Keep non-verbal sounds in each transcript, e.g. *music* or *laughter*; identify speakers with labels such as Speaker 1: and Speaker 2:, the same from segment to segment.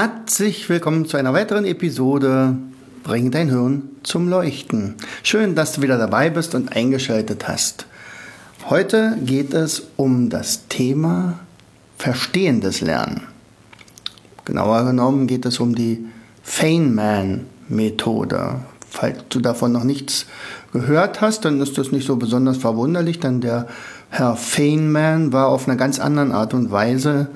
Speaker 1: Herzlich willkommen zu einer weiteren Episode Bring dein Hirn zum Leuchten. Schön, dass du wieder dabei bist und eingeschaltet hast. Heute geht es um das Thema Verstehendes Lernen. Genauer genommen geht es um die Feynman-Methode. Falls du davon noch nichts gehört hast, dann ist das nicht so besonders verwunderlich, denn der Herr Feynman war auf eine ganz andere Art und Weise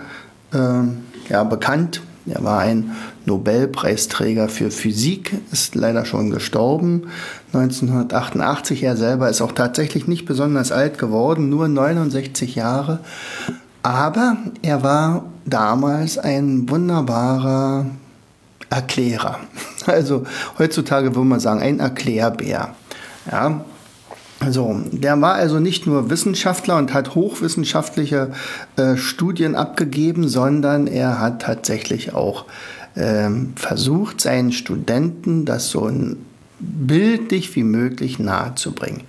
Speaker 1: äh, ja, bekannt er war ein Nobelpreisträger für Physik, ist leider schon gestorben 1988. Er selber ist auch tatsächlich nicht besonders alt geworden, nur 69 Jahre. Aber er war damals ein wunderbarer Erklärer. *laughs* Also heutzutage würde man sagen, ein Erklärbär. Ja, so, der war also nicht nur Wissenschaftler und hat hochwissenschaftliche äh, Studien abgegeben, sondern er hat tatsächlich auch ähm, versucht, seinen Studenten das so bildlich wie möglich nahezubringen.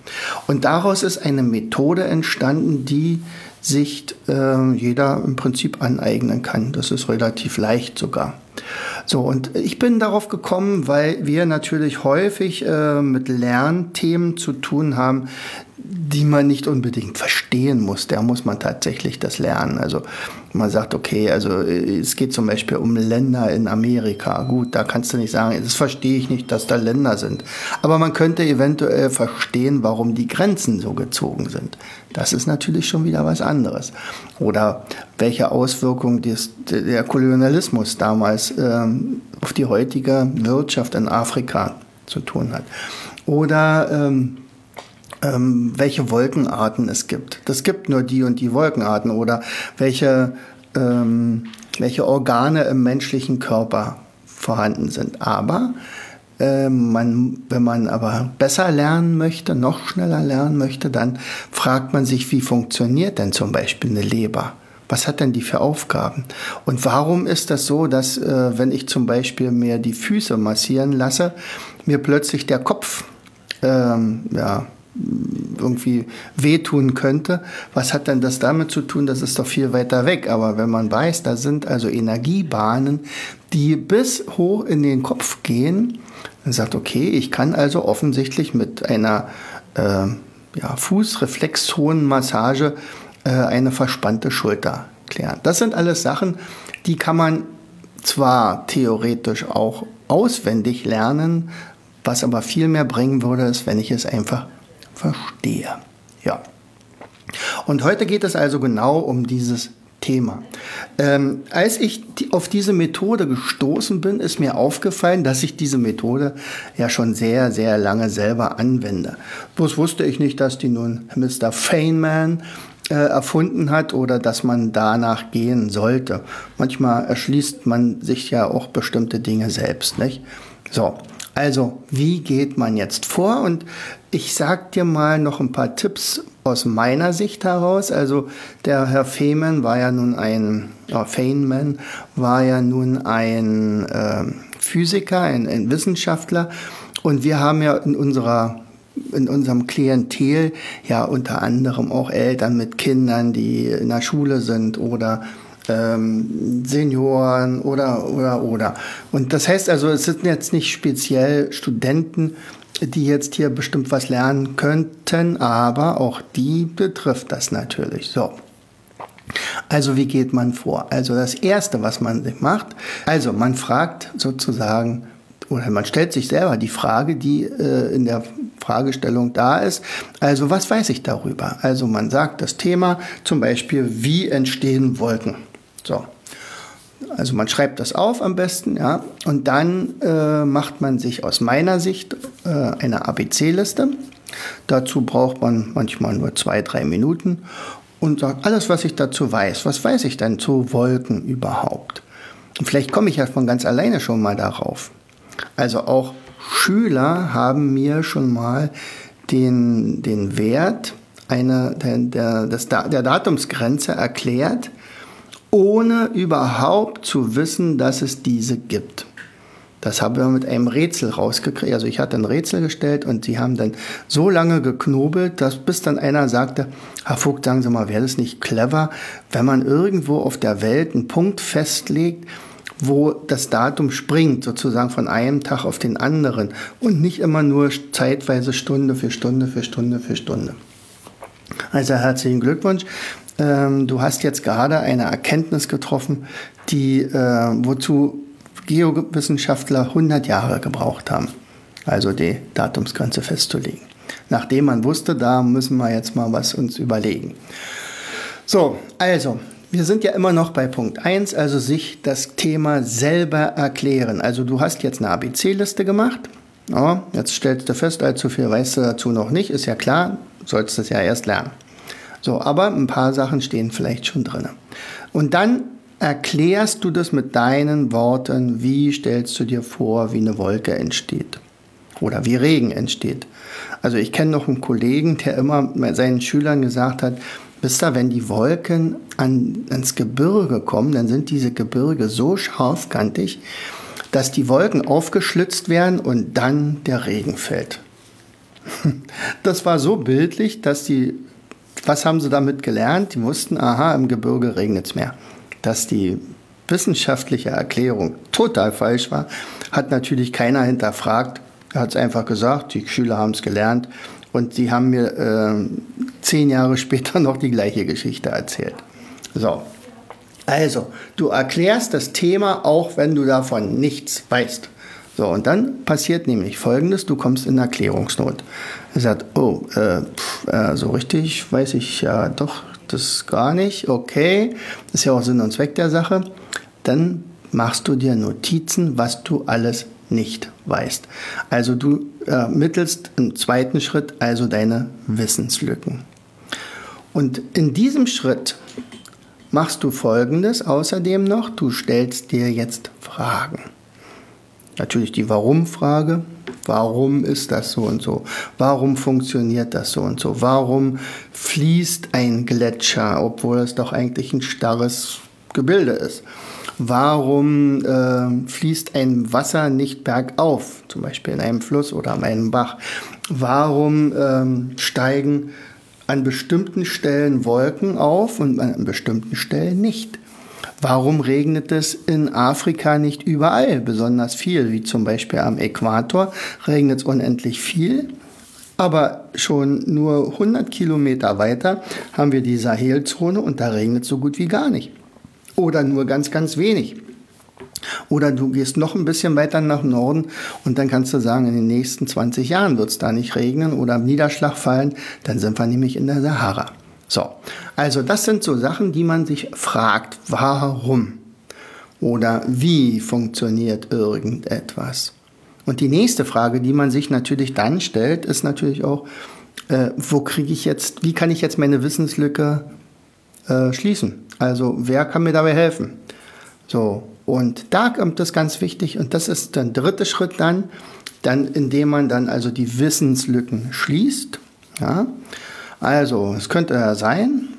Speaker 1: Und daraus ist eine Methode entstanden, die sich äh, jeder im Prinzip aneignen kann. Das ist relativ leicht sogar. So, und ich bin darauf gekommen, weil wir natürlich häufig äh, mit Lernthemen zu tun haben, die man nicht unbedingt verstehen muss. Da muss man tatsächlich das lernen. Also man sagt, okay, also es geht zum Beispiel um Länder in Amerika. Gut, da kannst du nicht sagen, das verstehe ich nicht, dass da Länder sind. Aber man könnte eventuell verstehen, warum die Grenzen so gezogen sind. Das ist natürlich schon wieder was anderes. Oder welche Auswirkungen des, der Kolonialismus damals ähm, auf die heutige Wirtschaft in Afrika zu tun hat. Oder ähm, ähm, welche Wolkenarten es gibt. Das gibt nur die und die Wolkenarten oder welche, ähm, welche Organe im menschlichen Körper vorhanden sind. Aber äh, man, wenn man aber besser lernen möchte, noch schneller lernen möchte, dann fragt man sich, wie funktioniert denn zum Beispiel eine Leber? Was hat denn die für Aufgaben? Und warum ist das so, dass äh, wenn ich zum Beispiel mir die Füße massieren lasse, mir plötzlich der Kopf ähm, ja, irgendwie wehtun könnte. Was hat denn das damit zu tun? Das ist doch viel weiter weg. Aber wenn man weiß, da sind also Energiebahnen, die bis hoch in den Kopf gehen, dann sagt, okay, ich kann also offensichtlich mit einer äh, ja, Fußreflexzonenmassage äh, eine verspannte Schulter klären. Das sind alles Sachen, die kann man zwar theoretisch auch auswendig lernen, was aber viel mehr bringen würde, ist, wenn ich es einfach verstehe. Ja. Und heute geht es also genau um dieses Thema. Ähm, als ich auf diese Methode gestoßen bin, ist mir aufgefallen, dass ich diese Methode ja schon sehr, sehr lange selber anwende. Bloß wusste ich nicht, dass die nun Mr. Feynman äh, erfunden hat oder dass man danach gehen sollte. Manchmal erschließt man sich ja auch bestimmte Dinge selbst, nicht? So, also, wie geht man jetzt vor? Und ich sag dir mal noch ein paar Tipps aus meiner Sicht heraus. Also, der Herr Feynman war ja nun ein, äh, Feynman war ja nun ein äh, Physiker, ein, ein Wissenschaftler. Und wir haben ja in unserer in unserem Klientel ja unter anderem auch Eltern mit Kindern, die in der Schule sind oder ähm, Senioren oder, oder, oder. Und das heißt also, es sind jetzt nicht speziell Studenten, die jetzt hier bestimmt was lernen könnten, aber auch die betrifft das natürlich. So. Also wie geht man vor? Also das Erste, was man macht, also man fragt sozusagen oder man stellt sich selber die Frage, die äh, in der Fragestellung da ist. Also was weiß ich darüber? Also man sagt das Thema zum Beispiel, wie entstehen Wolken? So. Also man schreibt das auf am besten, ja, und dann äh, macht man sich aus meiner Sicht äh, eine ABC-Liste. Dazu braucht man manchmal nur zwei, drei Minuten und sagt alles, was ich dazu weiß. Was weiß ich denn zu Wolken überhaupt? vielleicht komme ich ja von ganz alleine schon mal darauf. Also auch Schüler haben mir schon mal den, den Wert einer, der, der, des, der Datumsgrenze erklärt, ohne überhaupt zu wissen, dass es diese gibt. Das haben wir mit einem Rätsel rausgekriegt. Also ich hatte ein Rätsel gestellt und sie haben dann so lange geknobelt, dass bis dann einer sagte, Herr Vogt, sagen Sie mal, wäre das nicht clever, wenn man irgendwo auf der Welt einen Punkt festlegt, wo das Datum springt, sozusagen von einem Tag auf den anderen und nicht immer nur zeitweise Stunde für Stunde für Stunde für Stunde. Also herzlichen Glückwunsch. Ähm, du hast jetzt gerade eine Erkenntnis getroffen, die, äh, wozu Geowissenschaftler 100 Jahre gebraucht haben, also die Datumsgrenze festzulegen. Nachdem man wusste, da müssen wir jetzt mal was uns überlegen. So, also wir sind ja immer noch bei Punkt 1, also sich das Thema selber erklären. Also du hast jetzt eine ABC-Liste gemacht. Ja, jetzt stellst du fest, allzu viel weißt du dazu noch nicht. Ist ja klar, sollst es ja erst lernen. So, aber ein paar Sachen stehen vielleicht schon drin. Und dann erklärst du das mit deinen Worten. Wie stellst du dir vor, wie eine Wolke entsteht? Oder wie Regen entsteht? Also ich kenne noch einen Kollegen, der immer seinen Schülern gesagt hat, Wisst ihr, wenn die Wolken an, ans Gebirge kommen, dann sind diese Gebirge so scharfkantig, dass die Wolken aufgeschlitzt werden und dann der Regen fällt. *laughs* Das war so bildlich, dass die, was haben sie damit gelernt? Die wussten, aha, im Gebirge regnet es mehr. Dass die wissenschaftliche Erklärung total falsch war, hat natürlich keiner hinterfragt. Er hat es einfach gesagt, die Schüler haben es gelernt und sie haben mir äh, zehn Jahre *laughs* später noch die gleiche Geschichte erzählt. So. Also, du erklärst das Thema, auch wenn du davon nichts weißt. So, und dann passiert nämlich Folgendes, du kommst in Erklärungsnot. Er sagt, oh, äh, pff, äh, so richtig weiß ich ja doch das gar nicht, okay, das ist ja auch Sinn und Zweck der Sache. Dann machst du dir Notizen, was du alles nicht weißt. Also du ermittelst äh, im zweiten Schritt also deine Wissenslücken. Und in diesem Schritt machst du Folgendes außerdem noch, du stellst dir jetzt Fragen. Natürlich die Warum-Frage. Warum ist das so und so? Warum funktioniert das so und so? Warum fließt ein Gletscher, obwohl es doch eigentlich ein starres Gebilde ist? Warum äh, fließt ein Wasser nicht bergauf, zum Beispiel in einem Fluss oder in einem Bach? Warum ähm, steigen an bestimmten Stellen Wolken auf und an bestimmten Stellen nicht? Warum regnet es in Afrika nicht überall besonders viel, wie zum Beispiel am Äquator regnet es unendlich viel, aber schon nur 100 Kilometer weiter haben wir die Sahelzone und da regnet es so gut wie gar nicht oder nur ganz, ganz wenig. Oder du gehst noch ein bisschen weiter nach Norden und dann kannst du sagen, in den nächsten 20 Jahren wird es da nicht regnen oder Niederschlag fallen, dann sind wir nämlich in der Sahara. So, also das sind so Sachen, die man sich fragt, warum oder wie funktioniert irgendetwas. Und die nächste Frage, die man sich natürlich dann stellt, ist natürlich auch, äh, wo kriege ich jetzt, wie kann ich jetzt meine Wissenslücke äh, schließen? Also wer kann mir dabei helfen? So, und da kommt das ganz wichtig und das ist der dritte Schritt dann, dann indem man dann also die Wissenslücken schließt. Ja? Also, es könnte ja sein,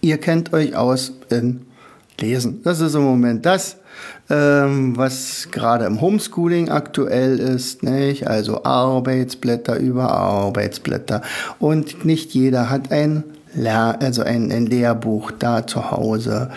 Speaker 1: ihr kennt euch aus in Lesen. Das ist im Moment das, ähm, was gerade im Homeschooling aktuell ist, nicht? Also Arbeitsblätter über Arbeitsblätter. Und nicht jeder hat ein Lehr also ein, ein Lehrbuch da zu Hause.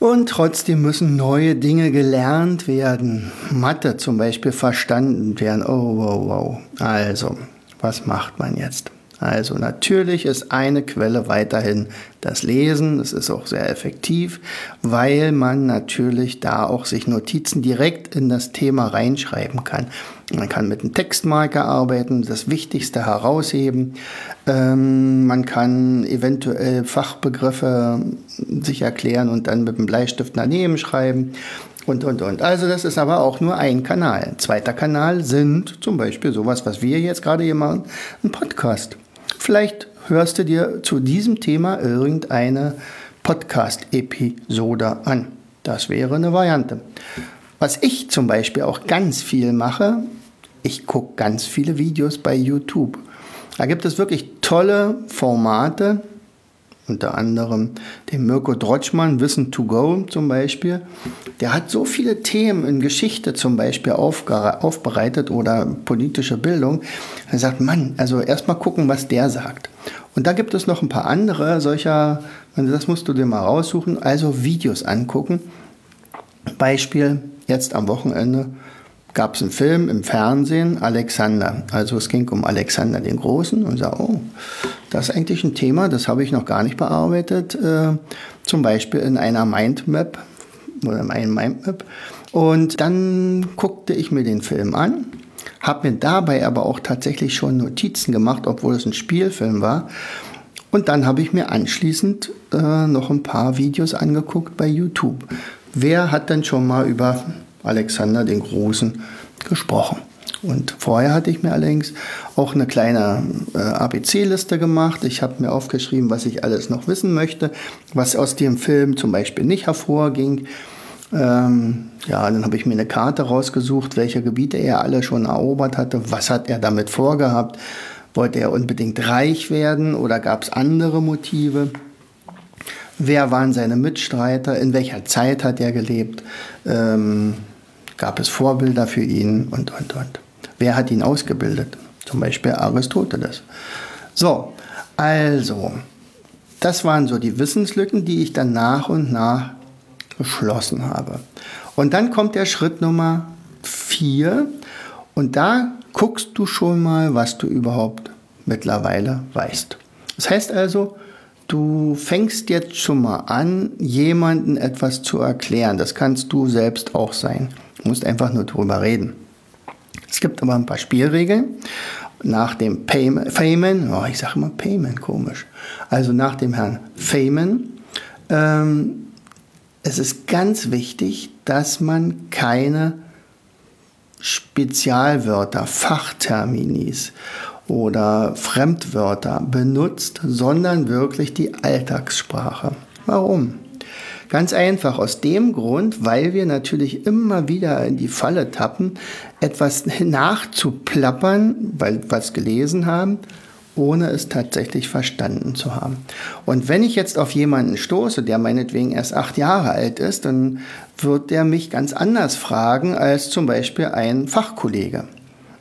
Speaker 1: Und trotzdem müssen neue Dinge gelernt werden. Mathe zum Beispiel verstanden werden. Oh, wow, wow. Also, was macht man jetzt? Also natürlich ist eine Quelle weiterhin das Lesen. Das ist auch sehr effektiv, weil man natürlich da auch sich Notizen direkt in das Thema reinschreiben kann. Man kann mit einem Textmarker arbeiten, das Wichtigste herausheben. Ähm, man kann eventuell Fachbegriffe sich erklären und dann mit einem Bleistift daneben schreiben und, und, und. Also das ist aber auch nur ein Kanal. Ein zweiter Kanal sind zum Beispiel sowas, was wir jetzt gerade hier machen, ein Podcast. Vielleicht hörst du dir zu diesem Thema irgendeine Podcast-Episode an. Das wäre eine Variante. Was ich zum Beispiel auch ganz viel mache, ich gucke ganz viele Videos bei YouTube. Da gibt es wirklich tolle Formate, unter anderem den Mirko Drotschmann, Wissen to Go zum Beispiel. Der hat so viele Themen in Geschichte zum Beispiel aufbereitet oder politische Bildung. Er sagt, Mann, also erstmal gucken, was der sagt. Und da gibt es noch ein paar andere solcher, das musst du dir mal raussuchen, also Videos angucken. Beispiel, jetzt am Wochenende gab es einen Film im Fernsehen, Alexander. Also es ging um Alexander den Großen und sah, oh, das ist eigentlich ein Thema, das habe ich noch gar nicht bearbeitet. Äh, zum Beispiel in einer Mindmap oder in einem Mindmap. Und dann guckte ich mir den Film an, habe mir dabei aber auch tatsächlich schon Notizen gemacht, obwohl es ein Spielfilm war. Und dann habe ich mir anschließend äh, noch ein paar Videos angeguckt bei YouTube. Wer hat denn schon mal über Alexander den Großen gesprochen? Und vorher hatte ich mir allerdings auch eine kleine äh, ABC-Liste gemacht. Ich habe mir aufgeschrieben, was ich alles noch wissen möchte, was aus dem Film zum Beispiel nicht hervorging. Ähm, ja, dann habe ich mir eine Karte rausgesucht, welche Gebiete er alle schon erobert hatte, was hat er damit vorgehabt. Wollte er unbedingt reich werden oder gab es andere Motive? Wer waren seine Mitstreiter? In welcher Zeit hat er gelebt? Ähm, gab es Vorbilder für ihn? Und, und, und. Wer hat ihn ausgebildet? Zum Beispiel Aristoteles. So, also, das waren so die Wissenslücken, die ich dann nach und nach geschlossen habe. Und dann kommt der Schritt Nummer vier. Und da guckst du schon mal, was du überhaupt mittlerweile weißt. Das heißt also, du fängst jetzt schon mal an, jemanden etwas zu erklären. Das kannst du selbst auch sein. Du musst einfach nur drüber reden. Es gibt aber ein paar Spielregeln. Nach dem Feynman, oh, ich sage immer Payment, komisch. Also nach dem Herrn Feynman, ähm, es ist ganz wichtig, dass man keine Spezialwörter, Fachterminis oder Fremdwörter benutzt, sondern wirklich die Alltagssprache. Warum? Ganz einfach aus dem Grund, weil wir natürlich immer wieder in die Falle tappen, etwas nachzuplappern, weil wir was gelesen haben, ohne es tatsächlich verstanden zu haben. Und wenn ich jetzt auf jemanden stoße, der meinetwegen erst acht Jahre alt ist, dann wird der mich ganz anders fragen als zum Beispiel ein Fachkollege.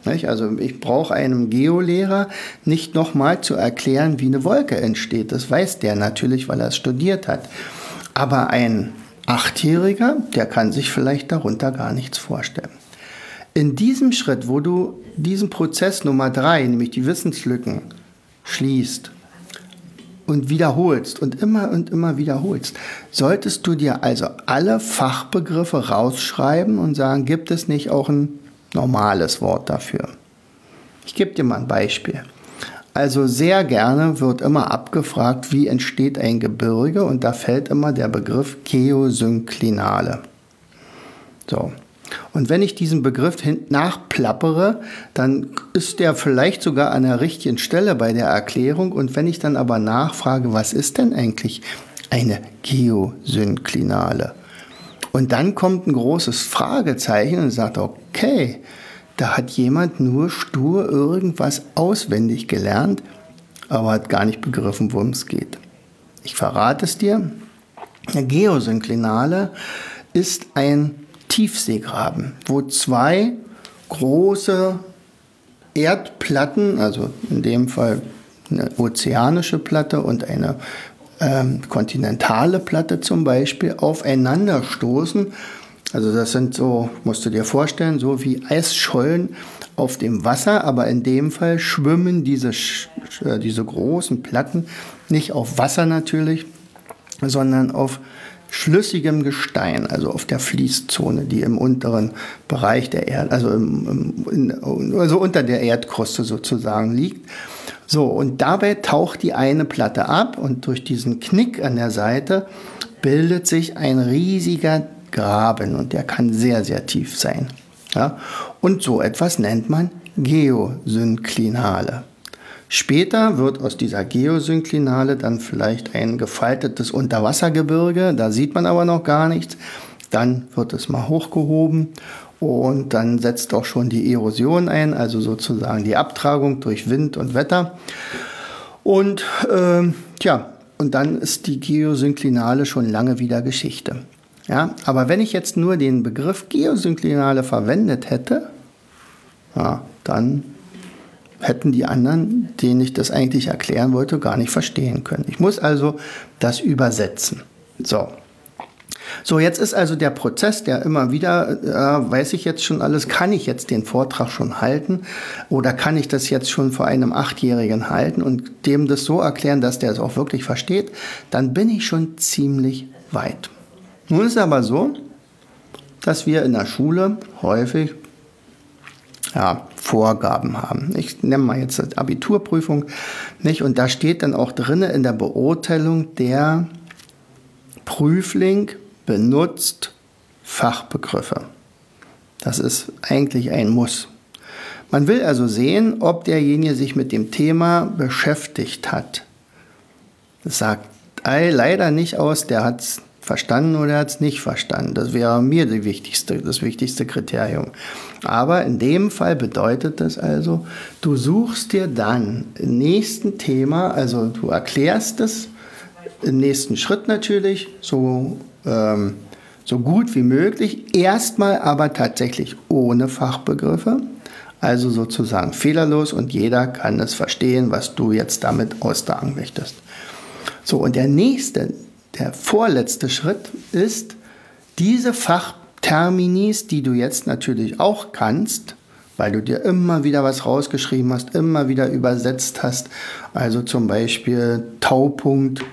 Speaker 1: Also ich brauche einem Geolehrer nicht nochmal zu erklären, wie eine Wolke entsteht. Das weiß der natürlich, weil er es studiert hat. Aber ein Achtjähriger, der kann sich vielleicht darunter gar nichts vorstellen. In diesem Schritt, wo du diesen Prozess Nummer drei, nämlich die Wissenslücken, schließt und wiederholst und immer und immer wiederholst, solltest du dir also alle Fachbegriffe rausschreiben und sagen, gibt es nicht auch ein normales Wort dafür? Ich gebe dir mal ein Beispiel. Also sehr gerne wird immer abgefragt, wie entsteht ein Gebirge und da fällt immer der Begriff Geosynklinale. So. Und wenn ich diesen Begriff nachplappere, dann ist der vielleicht sogar an der richtigen Stelle bei der Erklärung. Und wenn ich dann aber nachfrage, was ist denn eigentlich eine Geosynklinale? Und dann kommt ein großes Fragezeichen und sagt, okay, da hat jemand nur stur irgendwas auswendig gelernt, aber hat gar nicht begriffen, worum es geht. Ich verrate es dir. Eine Geosynklinale ist ein Tiefseegraben, wo zwei große Erdplatten, also in dem Fall eine ozeanische Platte und eine ähm, kontinentale Platte zum Beispiel, aufeinander stoßen also das sind so, musst du dir vorstellen, so wie Eisschollen auf dem Wasser, aber in dem Fall schwimmen diese, äh, diese großen Platten nicht auf Wasser natürlich, sondern auf schlüssigem Gestein, also auf der Fließzone, die im unteren Bereich der Erde, also, im, im, also unter der Erdkruste sozusagen liegt. So, und dabei taucht die eine Platte ab und durch diesen Knick an der Seite bildet sich ein riesiger Graben und der kann sehr, sehr tief sein. Ja? Und so etwas nennt man Geosynklinale. Später wird aus dieser Geosynklinale dann vielleicht ein gefaltetes Unterwassergebirge, da sieht man aber noch gar nichts. dann wird es mal hochgehoben und dann setzt auch schon die Erosion ein, also sozusagen die Abtragung durch Wind und Wetter. Und äh, ja, und dann ist die Geosynklinale schon lange wieder Geschichte. Ja, aber wenn ich jetzt nur den Begriff Geosynklinale verwendet hätte, ja, dann hätten die anderen, denen ich das eigentlich erklären wollte, gar nicht verstehen können. Ich muss also das übersetzen. So. So, jetzt ist also der Prozess, der immer wieder, äh, weiß ich jetzt schon alles, kann ich jetzt den Vortrag schon halten oder kann ich das jetzt schon vor einem Achtjährigen halten und dem das so erklären, dass der es auch wirklich versteht, dann bin ich schon ziemlich weit. Nun ist es aber so, dass wir in der Schule häufig ja, Vorgaben haben. Ich nenne mal jetzt Abiturprüfung nicht und da steht dann auch drinne in der Beurteilung der Prüfling benutzt Fachbegriffe. Das ist eigentlich ein Muss. Man will also sehen, ob derjenige sich mit dem Thema beschäftigt hat. Das sagt leider nicht aus, der hat es verstanden oder hat es nicht verstanden. Das wäre mir die wichtigste, das wichtigste Kriterium. Aber in dem Fall bedeutet das also, du suchst dir dann im nächsten Thema, also du erklärst es im nächsten Schritt natürlich, so ähm, so gut wie möglich, erstmal aber tatsächlich ohne Fachbegriffe, also sozusagen fehlerlos und jeder kann es verstehen, was du jetzt damit aussagen möchtest. So, und der nächste, der vorletzte Schritt ist, diese Fachterminis, die du jetzt natürlich auch kannst, weil du dir immer wieder was rausgeschrieben hast, immer wieder übersetzt hast, also zum Beispiel Taupunkt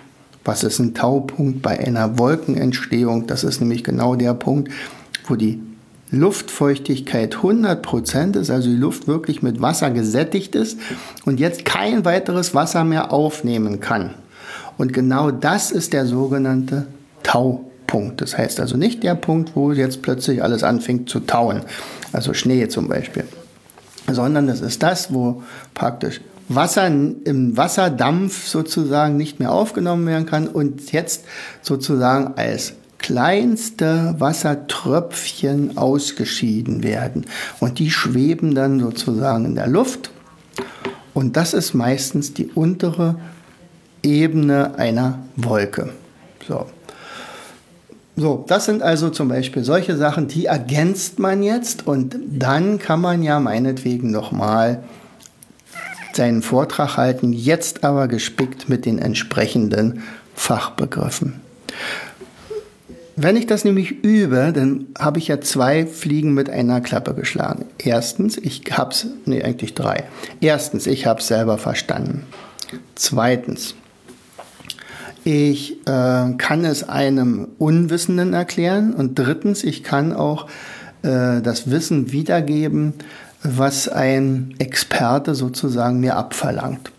Speaker 1: was ist ein Taupunkt bei einer Wolkenentstehung? Das ist nämlich genau der Punkt, wo die Luftfeuchtigkeit 100% ist, also die Luft wirklich mit Wasser gesättigt ist und jetzt kein weiteres Wasser mehr aufnehmen kann. Und genau das ist der sogenannte Taupunkt. Das heißt also nicht der Punkt, wo jetzt plötzlich alles anfängt zu tauen, also Schnee zum Beispiel, sondern das ist das, wo praktisch Wasser im Wasserdampf sozusagen nicht mehr aufgenommen werden kann und jetzt sozusagen als kleinste Wassertröpfchen ausgeschieden werden. Und die schweben dann sozusagen in der Luft. Und das ist meistens die untere Ebene einer Wolke. So. So, das sind also zum Beispiel solche Sachen, die ergänzt man jetzt und dann kann man ja meinetwegen nochmal seinen Vortrag halten, jetzt aber gespickt mit den entsprechenden Fachbegriffen. Wenn ich das nämlich übe, dann habe ich ja zwei Fliegen mit einer Klappe geschlagen. Erstens, ich habe es, nee, eigentlich drei. Erstens, ich habe es selber verstanden. Zweitens, ich äh, kann es einem Unwissenden erklären. Und drittens, ich kann auch äh, das Wissen wiedergeben, was ein Experte sozusagen mir abverlangt.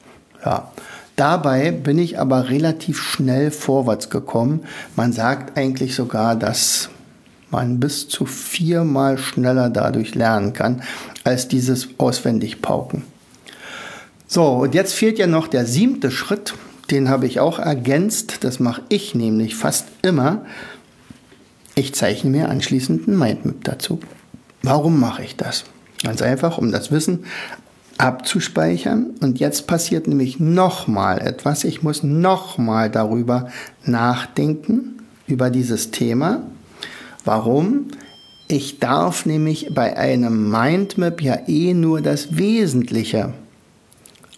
Speaker 1: Ja. Dabei bin ich aber relativ schnell vorwärts gekommen. Man sagt eigentlich sogar, dass man bis zu viermal schneller dadurch lernen kann, als dieses auswendig pauken. So, und jetzt fehlt ja noch der siebte Schritt. Den habe ich auch ergänzt. Das mache ich nämlich fast immer. Ich zeichne mir anschließend ein Mindmap dazu. Warum mache ich das? Ganz einfach, um das Wissen abzuspeichern. Und jetzt passiert nämlich nochmal etwas. Ich muss nochmal darüber nachdenken, über dieses Thema. Warum? Ich darf nämlich bei einem Mindmap ja eh nur das Wesentliche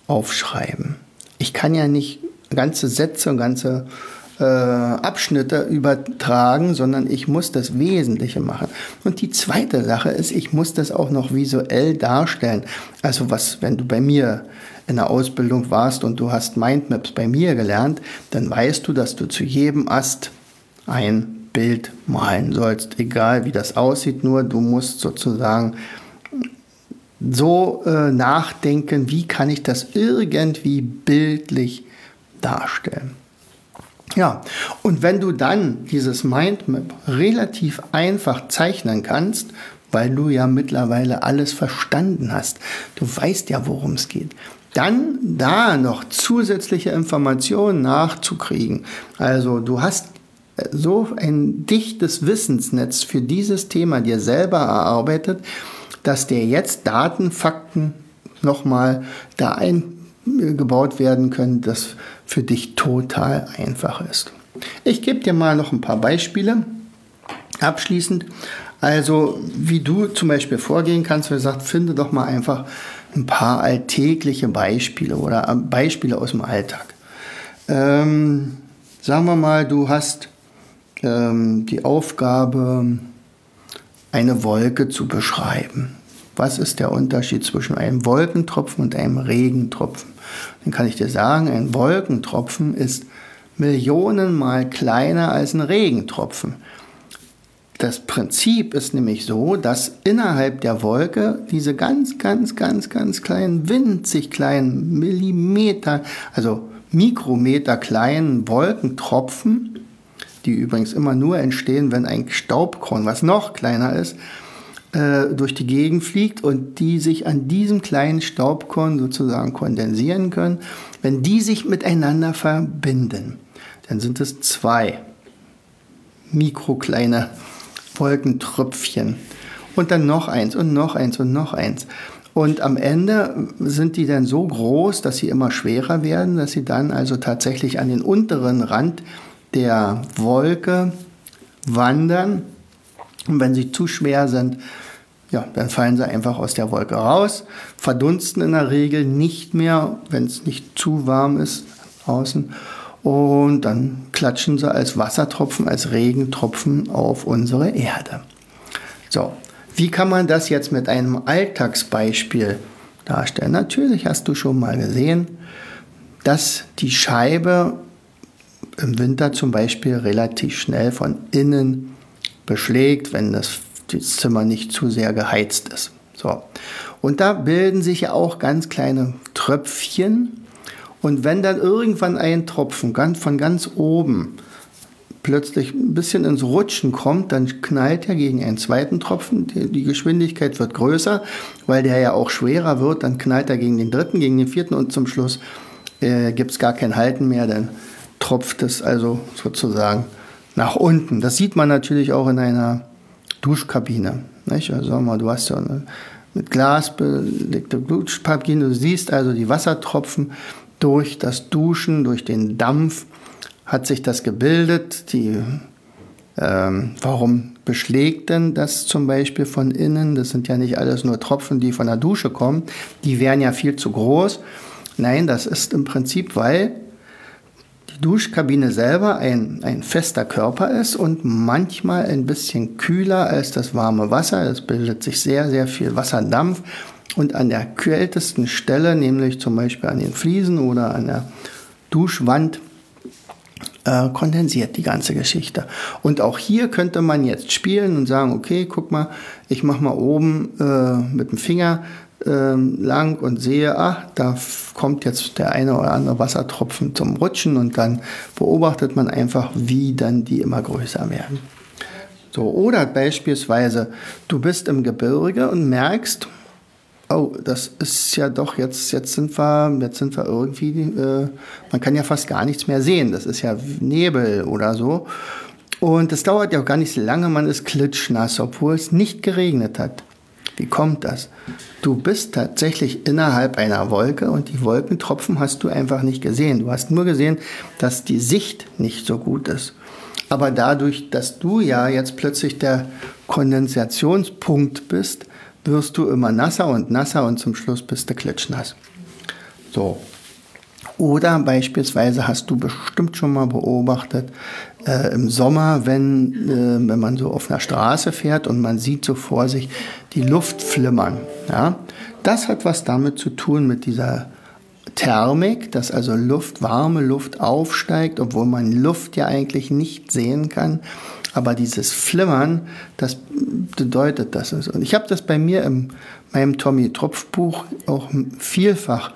Speaker 1: aufschreiben. Ich kann ja nicht ganze Sätze und ganze äh, Abschnitte übertragen, sondern ich muss das Wesentliche machen. Und die zweite Sache ist, ich muss das auch noch visuell darstellen. Also was, wenn du bei mir in der Ausbildung warst und du hast Mindmaps bei mir gelernt, dann weißt du, dass du zu jedem Ast ein Bild malen sollst, egal wie das aussieht, nur du musst sozusagen so äh, nachdenken, wie kann ich das irgendwie bildlich darstellen. Ja, und wenn du dann dieses Mindmap relativ einfach zeichnen kannst, weil du ja mittlerweile alles verstanden hast, du weißt ja, worum es geht, dann da noch zusätzliche Informationen nachzukriegen. Also du hast so ein dichtes Wissensnetz für dieses Thema dir selber erarbeitet, dass dir jetzt Daten, Fakten nochmal da eingebaut werden können, das für dich total einfach ist. Ich gebe dir mal noch ein paar Beispiele. Abschließend, also wie du zum Beispiel vorgehen kannst, wie gesagt, finde doch mal einfach ein paar alltägliche Beispiele oder Beispiele aus dem Alltag. Ähm, sagen wir mal, du hast ähm, die Aufgabe, eine Wolke zu beschreiben. Was ist der Unterschied zwischen einem Wolkentropfen und einem Regentropfen? Dann kann ich dir sagen, ein Wolkentropfen ist Millionenmal kleiner als ein Regentropfen. Das Prinzip ist nämlich so, dass innerhalb der Wolke diese ganz, ganz, ganz, ganz kleinen, winzig kleinen Millimeter, also Mikrometer kleinen Wolkentropfen, die übrigens immer nur entstehen, wenn ein Staubkorn, was noch kleiner ist, äh, durch die Gegend fliegt und die sich an diesem kleinen Staubkorn sozusagen kondensieren können, wenn die sich miteinander verbinden, dann sind es zwei mikrokleine Wolkentröpfchen und dann noch eins und noch eins und noch eins. Und am Ende sind die dann so groß, dass sie immer schwerer werden, dass sie dann also tatsächlich an den unteren Rand der Wolke wandern. Und wenn sie zu schwer sind, ja, dann fallen sie einfach aus der Wolke raus, verdunsten in der Regel nicht mehr, wenn es nicht zu warm ist außen. Und dann klatschen sie als Wassertropfen, als Regentropfen auf unsere Erde. So, wie kann man das jetzt mit einem Alltagsbeispiel darstellen? Natürlich hast du schon mal gesehen, dass die Scheibe im Winter zum Beispiel relativ schnell von innen beschlägt, wenn das, das Zimmer nicht zu sehr geheizt ist. So. Und da bilden sich ja auch ganz kleine Tröpfchen. Und wenn dann irgendwann ein Tropfen ganz, von ganz oben plötzlich ein bisschen ins Rutschen kommt, dann knallt er gegen einen zweiten Tropfen. Die, Geschwindigkeit wird größer, weil der ja auch schwerer wird. Dann knallt er gegen den dritten, gegen den vierten und zum Schluss äh, gibt es gar kein Halten mehr. Dann tropft es also sozusagen nach unten. Das sieht man natürlich auch in einer Duschkabine. Nicht? Also du hast ja eine mit Glas belegte Duschkabine. Du siehst also die Wassertropfen durch das Duschen, durch den Dampf hat sich das gebildet. Die, ähm, warum beschlägt denn das zum Beispiel von innen? Das sind ja nicht alles nur Tropfen, die von der Dusche kommen. Die wären ja viel zu groß. Nein, das ist im Prinzip, weil Duschkabine selber ein, ein fester Körper ist und manchmal ein bisschen kühler als das warme Wasser. Es bildet sich sehr, sehr viel Wasserdampf und an der kältesten Stelle, nämlich zum Beispiel an den Fliesen oder an der Duschwand, äh, kondensiert die ganze Geschichte. Und auch hier könnte man jetzt spielen und sagen, okay, guck mal, ich mache mal oben äh, mit dem Finger ähm, lang und sehe, ach, da kommt jetzt der eine oder andere Wassertropfen zum Rutschen und dann beobachtet man einfach, wie dann die immer größer werden. So, oder beispielsweise, du bist im Gebirge und merkst, oh, das ist ja doch jetzt, jetzt sind wir, jetzt sind wir irgendwie, äh, man kann ja fast gar nichts mehr sehen. Das ist ja Nebel oder so. Und es dauert ja auch gar nicht so lange, man ist klitschnass, obwohl es nicht geregnet hat. Wie kommt das? Du bist tatsächlich innerhalb einer Wolke und die Wolkentropfen hast du einfach nicht gesehen. Du hast nur gesehen, dass die Sicht nicht so gut ist. Aber dadurch, dass du ja jetzt plötzlich der Kondensationspunkt bist, wirst du immer nasser und nasser und zum Schluss bist du klitschnass. So. Oder beispielsweise hast du bestimmt schon mal beobachtet, äh, im Sommer, wenn, äh, wenn man so auf einer Straße fährt und man sieht so vor sich die Luft flimmern. Ja? Das hat was damit zu tun mit dieser Thermik, dass also Luft, warme Luft aufsteigt, obwohl man Luft ja eigentlich nicht sehen kann. Aber dieses Flimmern, das bedeutet das. Und ich habe das bei mir in meinem Tommy Tropf Buch auch vielfach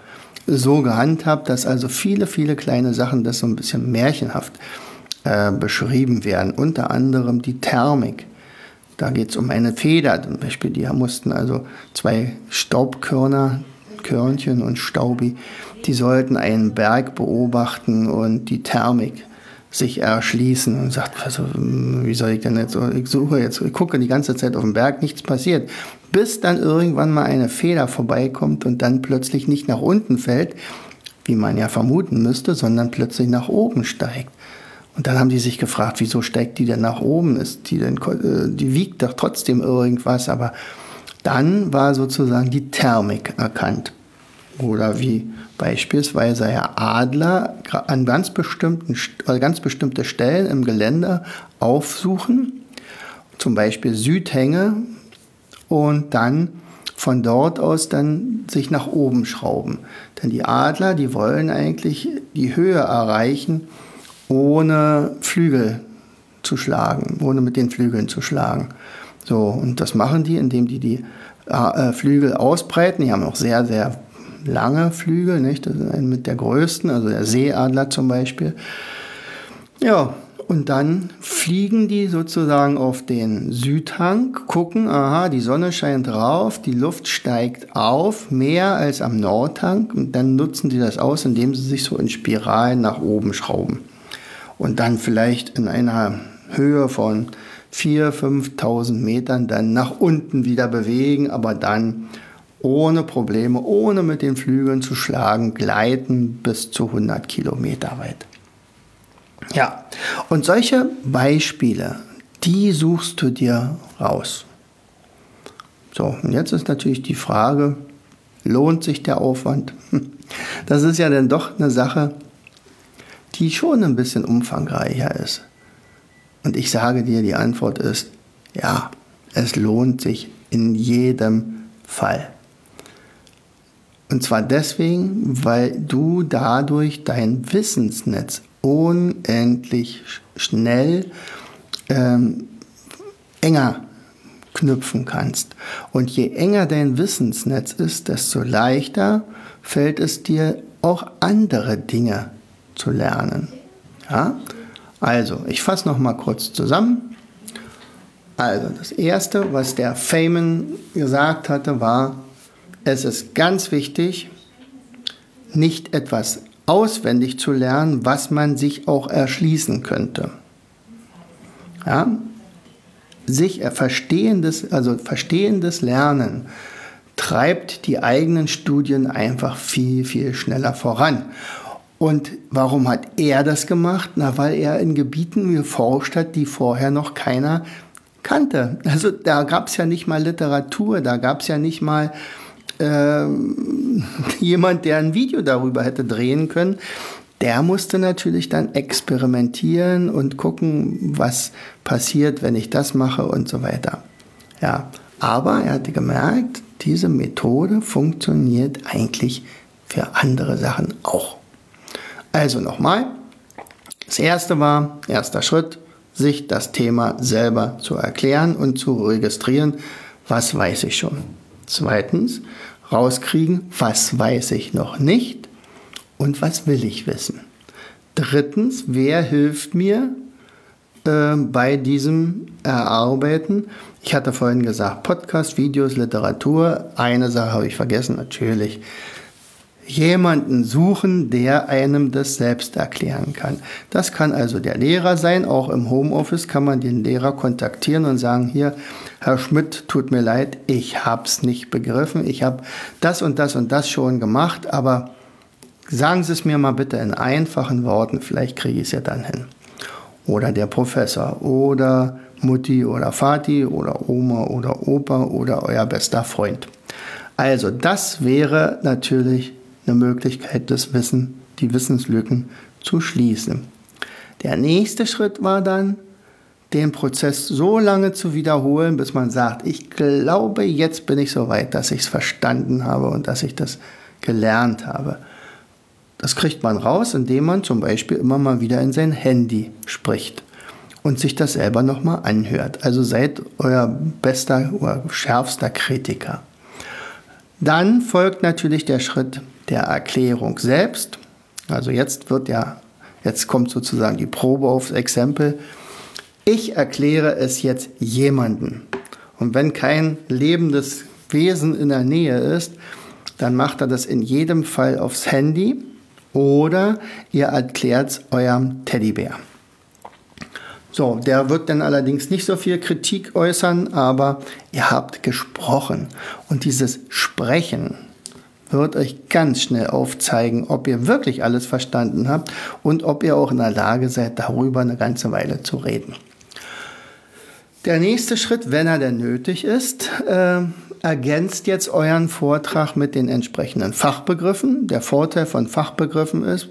Speaker 1: so gehandhabt, dass also viele, viele kleine Sachen, das so ein bisschen märchenhaft äh, beschrieben werden. Unter anderem die Thermik. Da geht es um eine Feder zum Beispiel. Die mussten also zwei Staubkörner, Körnchen und Staubi, die sollten einen Berg beobachten und die Thermik sich erschließen und sagt, also, wie soll ich denn jetzt, ich suche jetzt, ich gucke die ganze Zeit auf den Berg, nichts passiert. Bis dann irgendwann mal eine Feder vorbeikommt und dann plötzlich nicht nach unten fällt, wie man ja vermuten müsste, sondern plötzlich nach oben steigt. Und dann haben die sich gefragt, wieso steigt die denn nach oben? Ist die denn, äh, die wiegt doch trotzdem irgendwas, aber dann war sozusagen die Thermik erkannt. Oder wie beispielsweise Herr Adler an ganz, bestimmten, also ganz bestimmte Stellen im Gelände aufsuchen, zum Beispiel Südhänge, und dann von dort aus dann sich nach oben schrauben. Denn die Adler, die wollen eigentlich die Höhe erreichen, ohne Flügel zu schlagen, ohne mit den Flügeln zu schlagen. So, und das machen die, indem die die äh, Flügel ausbreiten. Die haben auch sehr, sehr lange Flügel, nicht? Das ist ein mit der größten, also der Seeadler zum Beispiel. Ja, und dann fliegen die sozusagen auf den Südhang, gucken, aha, die Sonne scheint drauf, die Luft steigt auf, mehr als am Nordhang und dann nutzen die das aus, indem sie sich so in Spiralen nach oben schrauben. Und dann vielleicht in einer Höhe von 4.000, 5.000 Metern dann nach unten wieder bewegen, aber dann ohne Probleme, ohne mit den Flügeln zu schlagen, gleiten bis zu 100 Kilometer weit. Ja, und solche Beispiele, die suchst du dir raus. So, und jetzt ist natürlich die Frage, lohnt sich der Aufwand? *laughs* Das ist ja dann doch eine Sache, die schon ein bisschen umfangreicher ist. Und ich sage dir, die Antwort ist, ja, es lohnt sich in jedem Fall. Und zwar deswegen, weil du dadurch dein Wissensnetz unendlich schnell ähm, enger knüpfen kannst. Und je enger dein Wissensnetz ist, desto leichter fällt es dir auch andere Dinge zu lernen. Ja? Also, ich fasse noch mal kurz zusammen. Also, das erste, was der Feynman gesagt hatte, war, es ist ganz wichtig, nicht etwas auswendig zu lernen, was man sich auch erschließen könnte. Ja? Sich verstehendes, also verstehendes Lernen treibt die eigenen Studien einfach viel, viel schneller voran. Und warum hat er das gemacht? Na, weil er in Gebieten geforscht hat, die vorher noch keiner kannte. Also da gab es ja nicht mal Literatur, da gab es ja nicht mal äh, *laughs* jemand, der ein Video darüber hätte drehen können. Der musste natürlich dann experimentieren und gucken, was passiert, wenn ich das mache und so weiter. Ja, aber er hatte gemerkt, diese Methode funktioniert eigentlich für andere Sachen auch. Also nochmal, das erste war, erster Schritt, sich das Thema selber zu erklären und zu registrieren, was weiß ich schon. Zweitens, rauskriegen, was weiß ich noch nicht und was will ich wissen. Drittens, wer hilft mir äh, bei diesem Erarbeiten? Ich hatte vorhin gesagt, Podcast, Videos, Literatur. Eine Sache habe ich vergessen, natürlich jemanden suchen, der einem das selbst erklären kann. Das kann also der Lehrer sein. Auch im Homeoffice kann man den Lehrer kontaktieren und sagen, hier, Herr Schmidt, tut mir leid, ich hab's nicht begriffen. Ich habe das und das und das schon gemacht, aber sagen Sie es mir mal bitte in einfachen Worten, vielleicht kriege ich es ja dann hin. Oder der Professor oder Mutti oder Vati oder Oma oder Opa oder euer bester Freund. Also das wäre natürlich eine Möglichkeit, das Wissen, die Wissenslücken zu schließen. Der nächste Schritt war dann, den Prozess so lange zu wiederholen, bis man sagt, ich glaube, jetzt bin ich so weit, dass ich es verstanden habe und dass ich das gelernt habe. Das kriegt man raus, indem man zum Beispiel immer mal wieder in sein Handy spricht und sich das selber nochmal anhört. Also seid euer bester oder schärfster Kritiker. Dann folgt natürlich der Schritt der Erklärung selbst. Also jetzt wird ja, jetzt kommt sozusagen die Probe aufs Exempel. Ich erkläre es jetzt jemanden. Und wenn kein lebendes Wesen in der Nähe ist, dann macht er das in jedem Fall aufs Handy oder ihr erklärt es eurem Teddybär. So, der wird dann allerdings nicht so viel Kritik äußern, aber ihr habt gesprochen. Und dieses Sprechen wird euch ganz schnell aufzeigen, ob ihr wirklich alles verstanden habt und ob ihr auch in der Lage seid, darüber eine ganze Weile zu reden. Der nächste Schritt, wenn er denn nötig ist, äh, ergänzt jetzt euren Vortrag mit den entsprechenden Fachbegriffen. Der Vorteil von Fachbegriffen ist,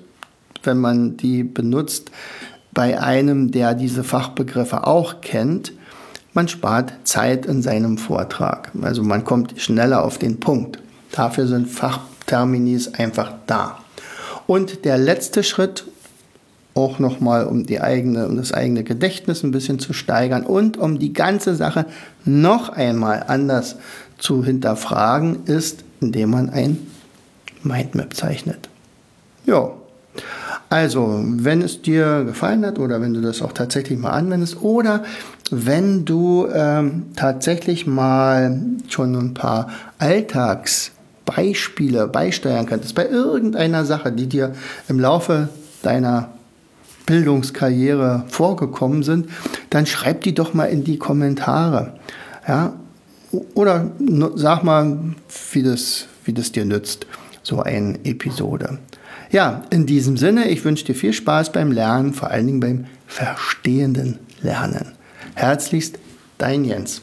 Speaker 1: wenn man die benutzt bei einem, der diese Fachbegriffe auch kennt, man spart Zeit in seinem Vortrag. Also man kommt schneller auf den Punkt. Dafür sind Fachterminis einfach da. Und der letzte Schritt, auch nochmal um um das eigene Gedächtnis ein bisschen zu steigern und um die ganze Sache noch einmal anders zu hinterfragen, ist, indem man ein Mindmap zeichnet. Ja. Also, wenn es dir gefallen hat oder wenn du das auch tatsächlich mal anwendest oder wenn du ähm, tatsächlich mal schon ein paar Alltagsbeispiele beisteuern könntest bei irgendeiner Sache, die dir im Laufe deiner Bildungskarriere vorgekommen sind, dann schreib die doch mal in die Kommentare. Ja? Oder sag mal, wie das, wie das dir nützt, so eine Episode. Ja, in diesem Sinne, ich wünsche dir viel Spaß beim Lernen, vor allen Dingen beim verstehenden Lernen. Herzlichst, dein Jens.